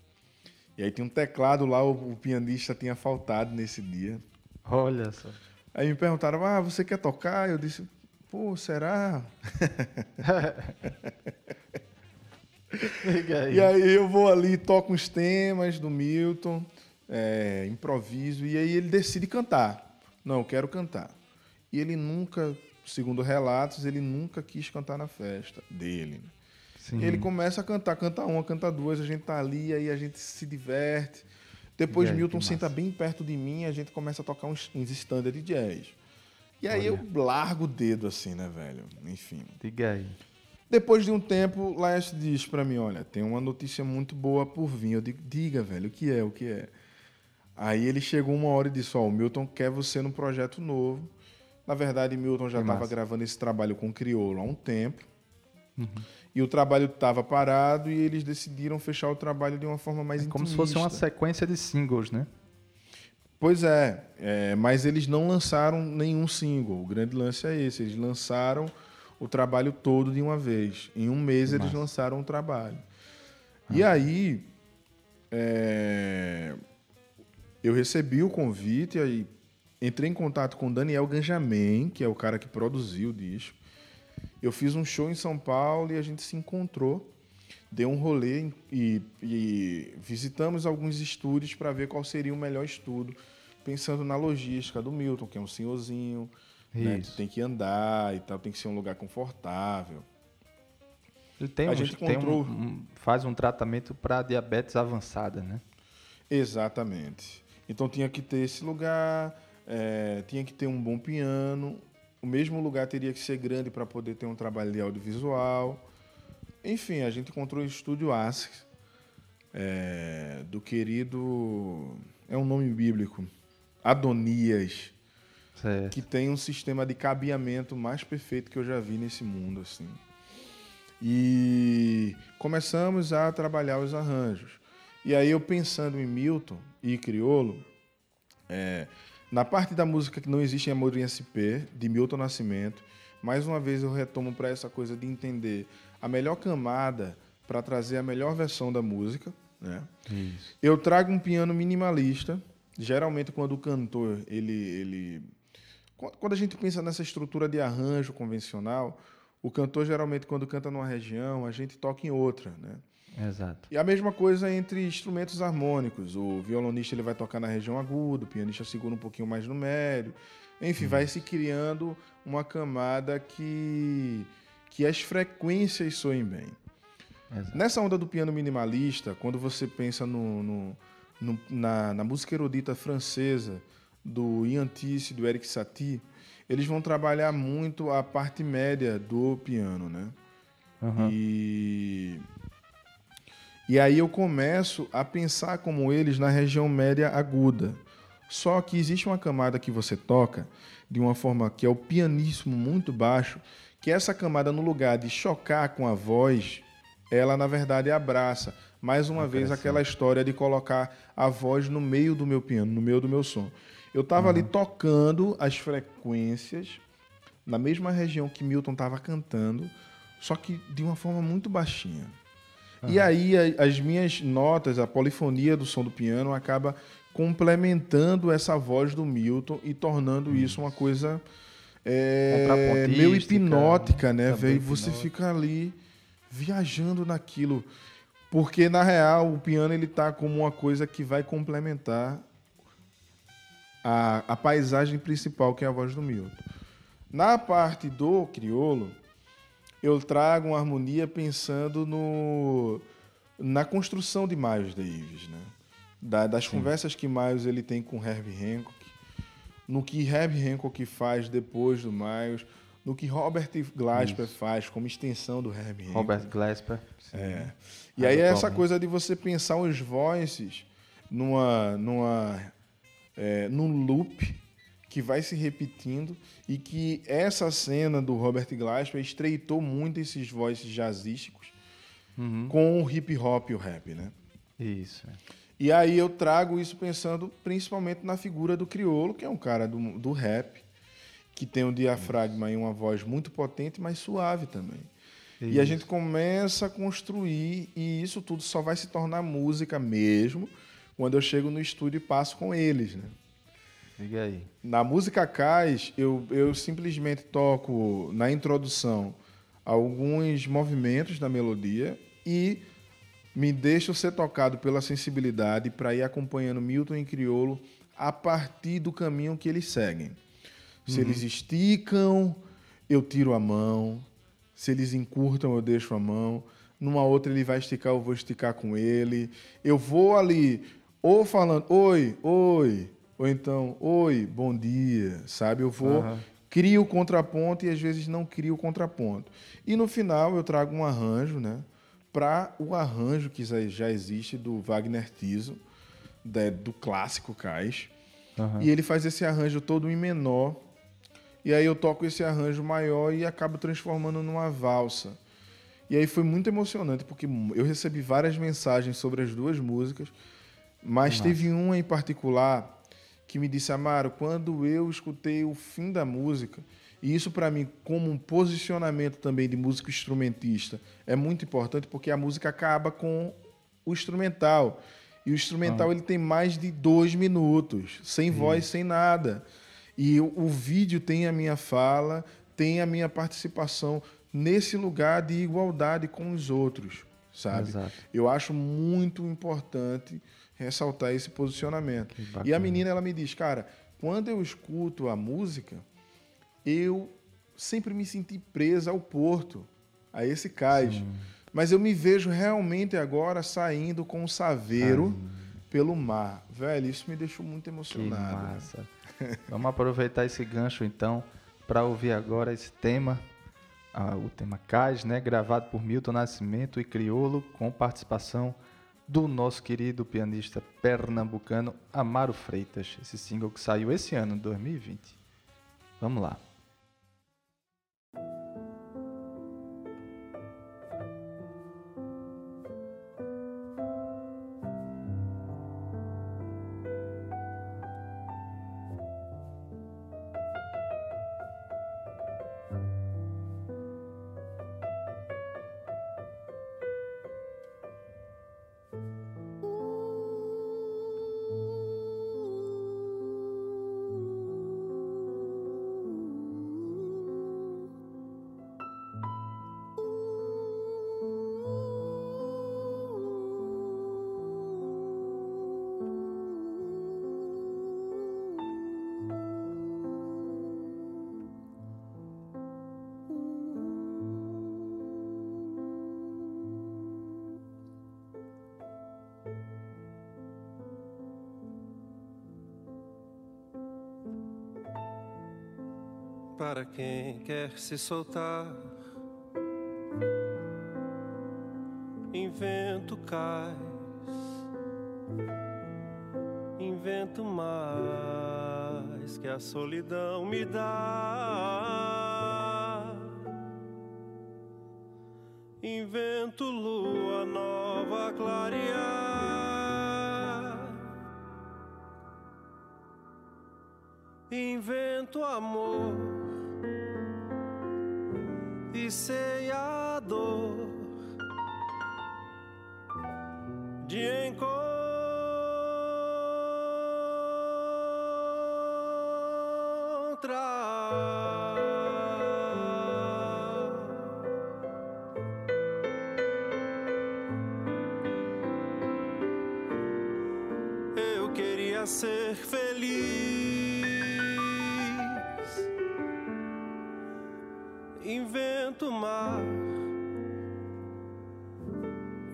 E aí tinha um teclado lá, o, o, pianista tinha faltado nesse dia. Olha só. Aí me perguntaram, ah, você quer tocar? Eu disse, pô, será? aí. E aí eu vou ali, toco uns temas do Milton é, improviso, e aí ele decide cantar. Não, eu quero cantar. E ele nunca, segundo relatos, ele nunca quis cantar na festa dele. Né? Ele começa a cantar, canta uma, canta duas, a gente tá ali, aí a gente se diverte. Depois aí, Milton senta bem perto de mim e a gente começa a tocar uns, uns standard de jazz. E aí Olha. eu largo o dedo assim, né, velho? Enfim. Diga aí. Depois de um tempo, Laércio diz para mim, olha, tem uma notícia muito boa por vir. Eu digo, diga, velho, o que é, o que é? Aí ele chegou uma hora e disse: Ó, oh, o Milton quer você num projeto novo. Na verdade, Milton já estava gravando esse trabalho com o Criolo há um tempo. Uhum. E o trabalho estava parado e eles decidiram fechar o trabalho de uma forma mais é Como se fosse uma sequência de singles, né? Pois é, é, mas eles não lançaram nenhum single. O grande lance é esse. Eles lançaram o trabalho todo de uma vez. Em um mês que eles massa. lançaram o trabalho. Ah. E aí. É eu recebi o convite e entrei em contato com Daniel Ganjamin, que é o cara que produziu o disco. Eu fiz um show em São Paulo e a gente se encontrou, deu um rolê e, e visitamos alguns estúdios para ver qual seria o melhor estudo, pensando na logística do Milton, que é um senhorzinho, né, que tem que andar e tal, tem que ser um lugar confortável. Ele tem, a um, gente encontrou... tem um, faz um tratamento para diabetes avançada, né? Exatamente. Então tinha que ter esse lugar, é, tinha que ter um bom piano. O mesmo lugar teria que ser grande para poder ter um trabalho de audiovisual. Enfim, a gente encontrou o estúdio ASICS, é, do querido. É um nome bíblico. Adonias. Certo. Que tem um sistema de cabeamento mais perfeito que eu já vi nesse mundo. assim. E começamos a trabalhar os arranjos. E aí eu pensando em Milton, e Criolo, é, na parte da música que não existe em Amor em SP, de Milton Nascimento, mais uma vez eu retomo para essa coisa de entender a melhor camada para trazer a melhor versão da música. Né? Isso. Eu trago um piano minimalista, geralmente quando o cantor ele, ele quando a gente pensa nessa estrutura de arranjo convencional, o cantor geralmente quando canta numa região, a gente toca em outra, né? Exato. E a mesma coisa entre instrumentos harmônicos. O violonista ele vai tocar na região aguda, o pianista segura um pouquinho mais no médio. Enfim, hum. vai se criando uma camada que, que as frequências soem bem. Exato. Nessa onda do piano minimalista, quando você pensa no, no, no na, na, música erudita francesa do Ian Tisse, do Eric Satie, eles vão trabalhar muito a parte média do piano, né? Uhum. E e aí eu começo a pensar como eles na região média aguda. Só que existe uma camada que você toca de uma forma que é o pianíssimo muito baixo, que essa camada no lugar de chocar com a voz, ela na verdade abraça, mais uma vez aquela história de colocar a voz no meio do meu piano, no meio do meu som. Eu estava uhum. ali tocando as frequências na mesma região que Milton estava cantando, só que de uma forma muito baixinha. Uhum. E aí a, as minhas notas, a polifonia do som do piano acaba complementando essa voz do Milton e tornando uhum. isso uma coisa é, meio hipnótica, né, velho? Você fica ali viajando naquilo. Porque, na real, o piano ele tá como uma coisa que vai complementar a, a paisagem principal, que é a voz do Milton. Na parte do criolo, eu trago uma harmonia pensando no, na construção de Miles Davis, né? Da, das Sim. conversas que Miles ele tem com Herbie Hancock, no que Herbie Hancock faz depois do Miles, no que Robert Glasper Isso. faz como extensão do Herbie Hancock. Robert Glasper. Sim. É. E aí é essa coisa de você pensar os voices numa, numa é, num loop que vai se repetindo e que essa cena do Robert Glasper estreitou muito esses voices jazzísticos uhum. com o hip hop e o rap, né? Isso. E aí eu trago isso pensando principalmente na figura do criolo, que é um cara do, do rap, que tem um diafragma e uma voz muito potente, mas suave também. Isso. E a gente começa a construir, e isso tudo só vai se tornar música mesmo quando eu chego no estúdio e passo com eles, né? Liga aí. Na música Cais, eu, eu simplesmente toco na introdução alguns movimentos da melodia e me deixo ser tocado pela sensibilidade para ir acompanhando Milton e Criolo a partir do caminho que eles seguem. Se uhum. eles esticam, eu tiro a mão. Se eles encurtam, eu deixo a mão. Numa outra ele vai esticar, eu vou esticar com ele. Eu vou ali ou falando oi, oi, ou então oi, bom dia, sabe? Eu vou uhum. crio o contraponto e às vezes não crio o contraponto. E no final eu trago um arranjo, né? Para o arranjo que já existe do Wagner Tiso, do clássico Cais. Uhum. E ele faz esse arranjo todo em menor. E aí eu toco esse arranjo maior e acabo transformando numa valsa. E aí foi muito emocionante, porque eu recebi várias mensagens sobre as duas músicas mas Nossa. teve uma em particular que me disse, Amaro, quando eu escutei o fim da música, e isso para mim, como um posicionamento também de músico instrumentista, é muito importante porque a música acaba com o instrumental. E o instrumental ah. ele tem mais de dois minutos, sem voz, sem nada. E o, o vídeo tem a minha fala, tem a minha participação nesse lugar de igualdade com os outros, sabe? Exato. Eu acho muito importante ressaltar esse posicionamento. E a menina ela me diz, cara, quando eu escuto a música, eu sempre me senti presa ao porto, a esse cais. Sim. Mas eu me vejo realmente agora saindo com o saveiro pelo mar. Velho, isso me deixou muito emocionado. Que massa. Vamos aproveitar esse gancho então para ouvir agora esse tema, ah, o tema Cais, né, gravado por Milton Nascimento e Criolo, com participação do nosso querido pianista pernambucano Amaro Freitas, esse single que saiu esse ano, 2020. Vamos lá. Para quem quer se soltar. Invento cais, invento mais que a solidão me dá.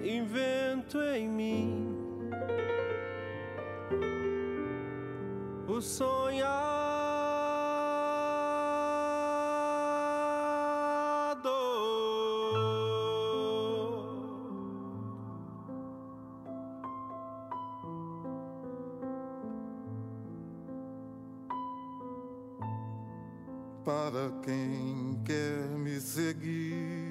invento em mim o sonhador. Para quem quer me seguir.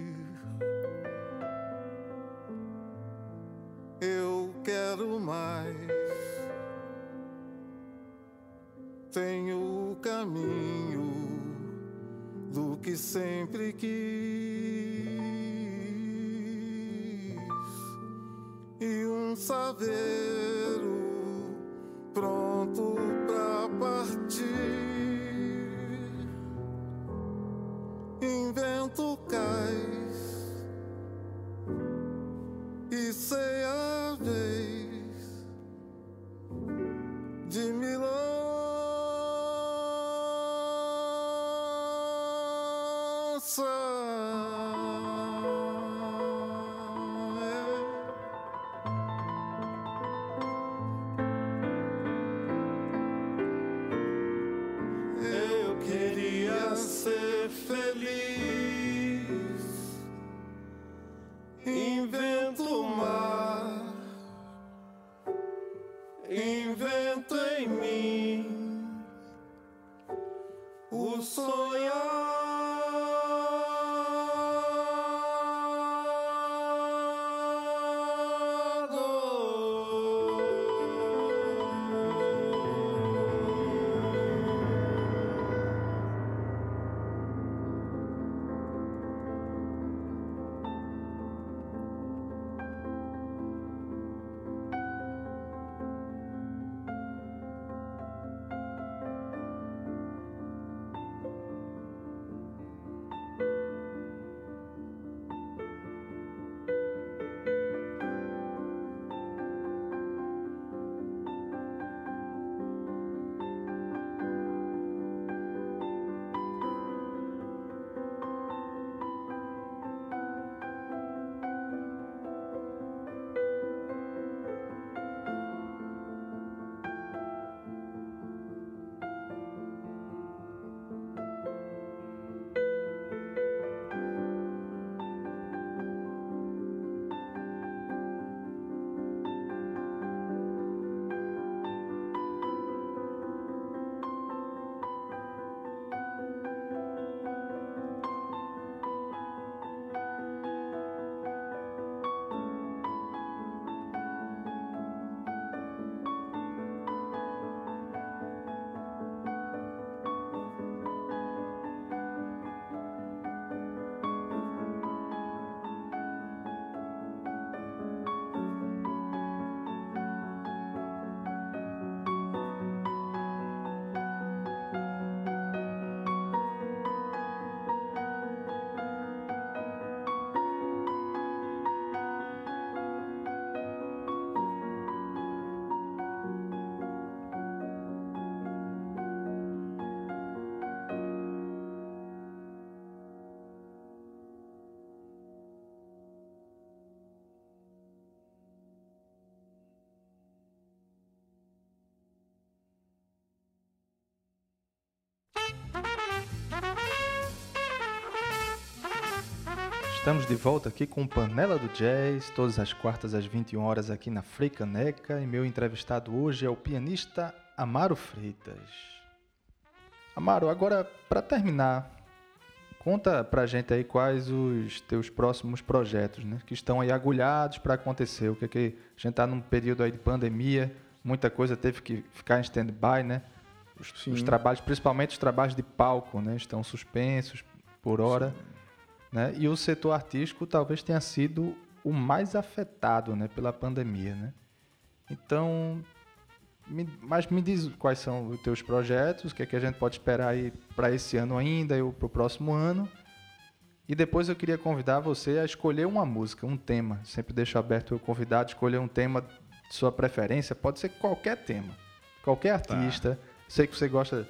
Estamos de volta aqui com Panela do Jazz, todas as quartas às 21 horas aqui na Freicaneca, e meu entrevistado hoje é o pianista Amaro Freitas. Amaro, agora para terminar, conta pra gente aí quais os teus próximos projetos, né, que estão aí agulhados para acontecer. O que é que a gente tá num período aí de pandemia, muita coisa teve que ficar em stand-by, né? Os, os, trabalhos, principalmente os trabalhos de palco, né, estão suspensos por hora. Sim né? E o setor artístico talvez tenha sido o mais afetado, né? Pela pandemia, né? Então, me, mas me diz quais são os teus projetos, o que, é que a gente pode esperar aí para esse ano ainda e para o próximo ano. E depois eu queria convidar você a escolher uma música, um tema. Sempre deixo aberto o convidado escolher um tema de sua preferência. Pode ser qualquer tema, qualquer tá. artista. Tá. Sei que você gosta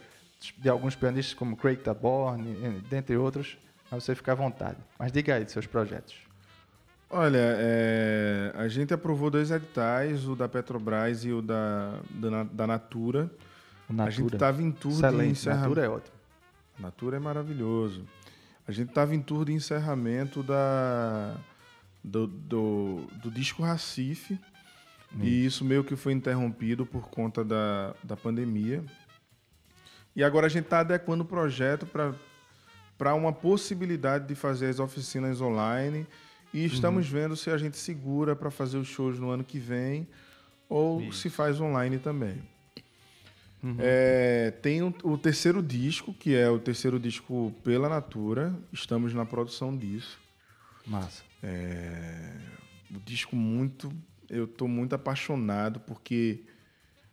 de alguns pianistas como Craig Taborn, dentre outros, mas você fica à vontade. Mas diga aí de seus projetos. Olha, é, a gente aprovou dois editais, o da Petrobras e o da, da, da Natura. Natura. A gente estava em tour Excelente. de encerramento. Natura é ótimo. Natura é maravilhoso. A gente estava em tour de encerramento da, do, do, do disco Racife. Hum. E isso meio que foi interrompido por conta da, da pandemia. E agora a gente está adequando o projeto para uma possibilidade de fazer as oficinas online e estamos uhum. vendo se a gente segura para fazer os shows no ano que vem ou Isso. se faz online também. Uhum. É, tem o, o, terceiro disco, que é o terceiro disco pela Natura. Estamos na produção disso. Massa. É, o disco muito. Eu estou muito apaixonado porque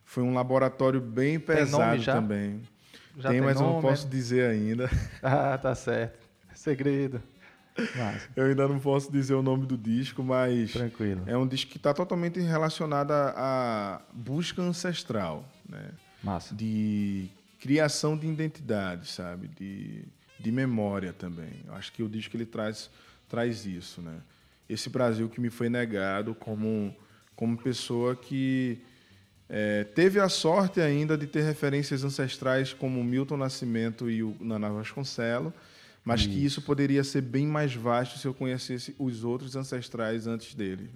foi um laboratório bem pesado também. Já tem, tem mas nome? eu não posso dizer ainda. Ah, tá certo. Segredo. Eu ainda não posso dizer o nome do disco, mas Tranquilo. é um disco que está totalmente relacionado à busca ancestral, né? Massa. De criação de identidade, sabe? De, de memória também. Eu acho que o disco ele traz, traz isso, né? Esse Brasil que me foi negado como, como pessoa que é, teve a sorte ainda de ter referências ancestrais como Milton Nascimento e o Naná Vasconcelos, mas isso. que isso poderia ser bem mais vasto se eu conhecesse os outros ancestrais antes dele.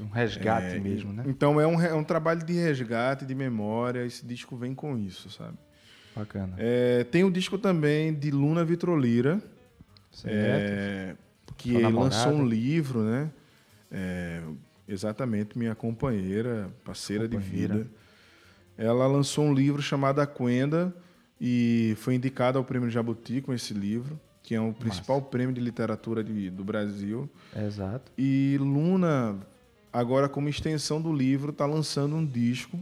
Um resgate é, mesmo, né? Então é um, é um trabalho de resgate, de memória. Esse disco vem com isso, sabe? Bacana. É, tem o um disco também de Luna Vitrolira, é, que lançou um livro, né? Exatamente, minha companheira, parceira companheira. de vida. Ela lançou um livro chamado Aquenda, e foi indicado ao Prêmio Jabuti com esse livro, que é o principal prêmio de literatura de, do Brasil. Exato. E Luna, agora como extensão do livro, está lançando um disco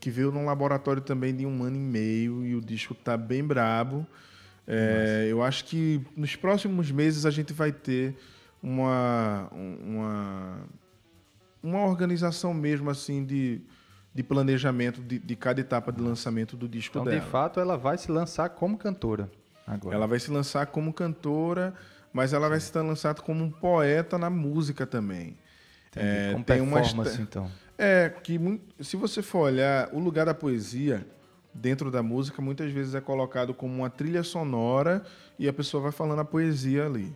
que veio num laboratório também de um ano e meio e o disco está bem brabo. É, eu acho que nos próximos meses a gente vai ter uma, uma, uma organização mesmo assim de de planejamento de, de cada etapa de lançamento do disco então, dela. de fato, ela vai se lançar como cantora agora. Ela vai se lançar como cantora, mas ela Sim. vai se lançar como um poeta na música também. É, como tem performance, uma então. É, que se você for olhar, o lugar da poesia dentro da música muitas vezes é colocado como uma trilha sonora e a pessoa vai falando a poesia ali.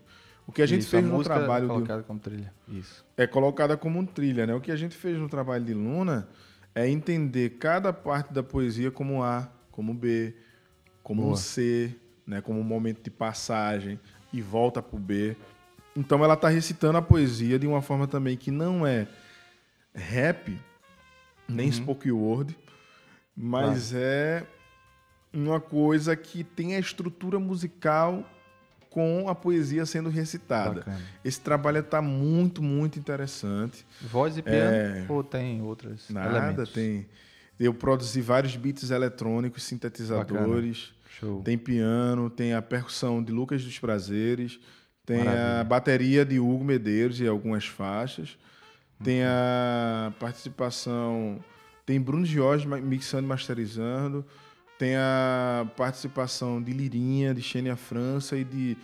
O que a gente Isso, fez a no trabalho é colocada como trilha. Isso. É colocada como um trilha, né? O que a gente fez no trabalho de Luna é entender cada parte da poesia como A, como B, como Boa. um C, né, como um momento de passagem e volta para o B. Então ela está recitando a poesia de uma forma também que não é rap, nem uhum. spoken word, mas é uma coisa que tem a estrutura musical com a poesia sendo recitada. Bacana. Esse trabalho está muito, muito interessante. Voz e piano é... ou tem outras Nada, elementos? tem. Eu produzi vários beats eletrônicos, sintetizadores. Tem piano, tem a percussão de Lucas dos Prazeres, tem Maravilha. a bateria de Hugo Medeiros e algumas faixas. Tem a participação. Tem Bruno Jorge mixando e masterizando. Tem a participação de Lirinha, de Xênia França e de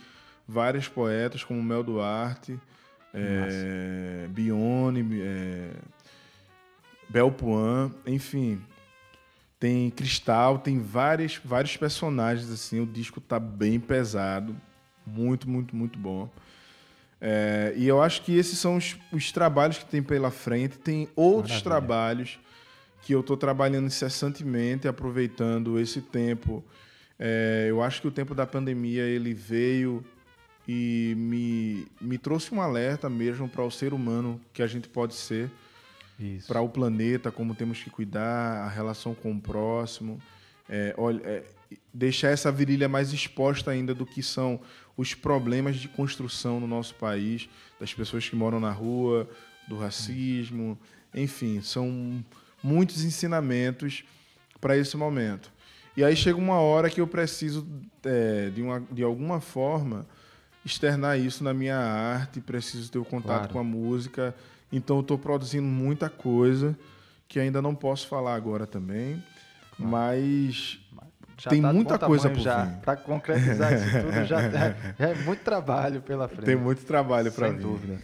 vários poetas, como Mel Duarte, é, Bione, é, Belpuan, enfim. Tem Cristal, tem vários, vários personagens, assim. O disco tá bem pesado. Muito, muito, muito bom. É, e eu acho que esses são os, os, trabalhos que tem pela frente. Tem outros Maravilha. trabalhos que eu estou trabalhando incessantemente, aproveitando esse tempo É, eu acho que o tempo da pandemia ele veio e me, me trouxe um alerta mesmo para o ser humano que a gente pode ser, para o planeta, como temos que cuidar, a relação com o próximo. É, olha, é, deixar essa virilha mais exposta ainda do que são os problemas de construção no nosso país, das pessoas que moram na rua, do racismo, enfim, são muitos ensinamentos para esse momento. E aí chega uma hora que eu preciso, é, de, uma, de alguma forma, externar isso na minha arte, preciso ter o contato Claro. com a música. Então eu estou produzindo muita coisa que ainda não posso falar agora também. Mas Já Tem tá muita coisa por já. Para concretizar isso tudo, já, já é muito trabalho pela frente. tem muito trabalho para Sem vir. dúvida.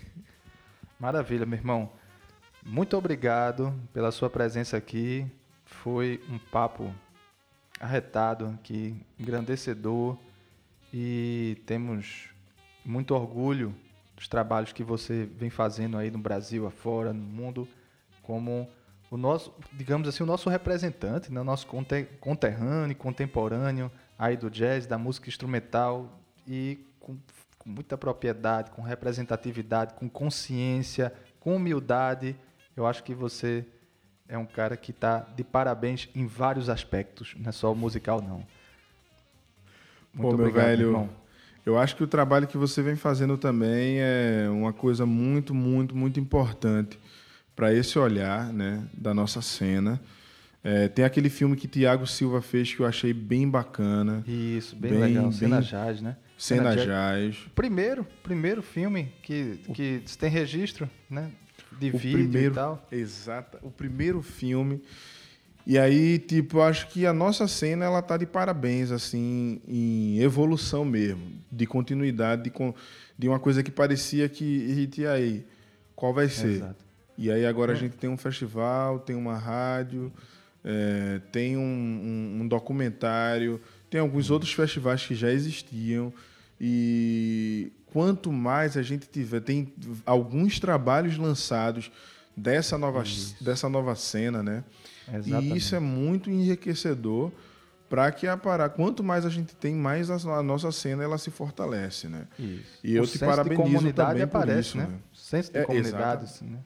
Maravilha, meu irmão. Muito obrigado pela sua presença aqui. Foi um papo arretado aqui, engrandecedor e temos muito orgulho dos trabalhos que você vem fazendo aí no Brasil, afora, no mundo, como o nosso, digamos assim, o nosso representante, né? o nosso conte- conterrâneo, contemporâneo aí do jazz, da música instrumental e com, com muita propriedade, com representatividade, com consciência, com humildade. Eu acho que você é um cara que está de parabéns em vários aspectos, não é só o musical, não. Pô, meu velho, Eu acho que o trabalho que você vem fazendo também é uma coisa muito, muito, muito importante para esse olhar né, da nossa cena. É, tem aquele filme que Tiago Silva fez que eu achei bem bacana. Isso, bem, Bem, legal. Cena bem- Jazz, né? Cena Jazz. Jazz. Primeiro, primeiro filme que, que tem registro, né? De O vídeo primeiro, e tal. Exato. O primeiro filme. E aí, tipo, acho que a nossa cena, ela tá de parabéns, assim, em evolução mesmo. De continuidade, de, con- de uma coisa que parecia que, e aí, qual vai ser? Exato. E aí agora a gente tem um festival, tem uma rádio, é, tem um, um- um documentário, tem alguns outros festivais que já existiam. E quanto mais a gente tiver, tem alguns trabalhos lançados dessa nova, dessa nova cena, né? Exatamente. E isso é muito enriquecedor para que a Pará, quanto mais a gente tem, mais a, nossa cena ela se fortalece, né? Isso. E eu o te parabenizo de comunidade também aparece, isso, né? né? O senso de É, comunidade, assim, né?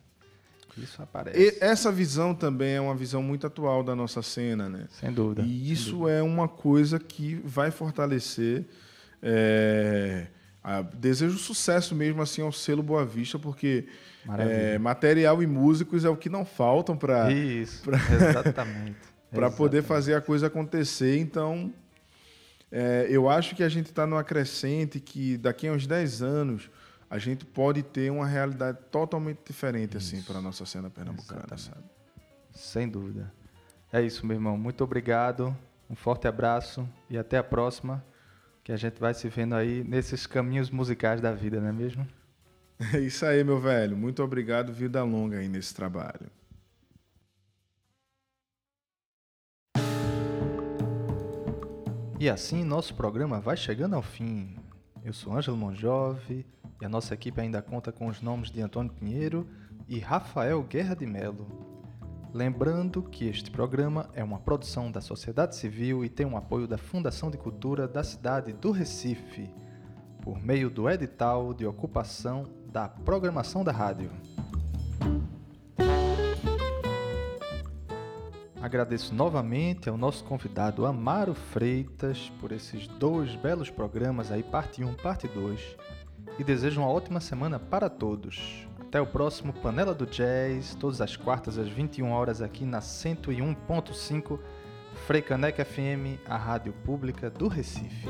Isso aparece. E essa visão também é uma visão muito atual da nossa cena, né? Sem dúvida. E isso é uma coisa que vai fortalecer. é, a- desejo sucesso mesmo assim ao selo Boa Vista, porque é, material e músicos é o que não faltam para Isso, exatamente. para poder fazer a coisa acontecer. Então, é, eu acho que a gente está numa crescente que daqui a uns 10 anos a gente pode ter uma realidade totalmente diferente assim para a nossa cena pernambucana. Exatamente. sabe? Sem dúvida. É isso, meu irmão. Muito obrigado. Um forte abraço e até a próxima. Que a gente vai se vendo aí nesses caminhos musicais da vida, não é mesmo? É isso aí, meu velho. Muito obrigado. Vida longa aí nesse trabalho. E assim nosso programa vai chegando ao fim. Eu sou Ângelo Monjove e a nossa equipe ainda conta com os nomes de Antônio Pinheiro e Rafael Guerra de Melo. Lembrando que este programa é uma produção da sociedade civil e tem o apoio da Fundação de Cultura da cidade do Recife, por meio do edital de ocupação da programação da rádio. Agradeço novamente ao nosso convidado Amaro Freitas por esses dois belos programas aí, parte 1, parte 2. E desejo uma ótima semana para todos. Até o próximo Panela do Jazz, todas as quartas às 21 horas aqui na 101.5 Freicaneca FM, a rádio pública do Recife.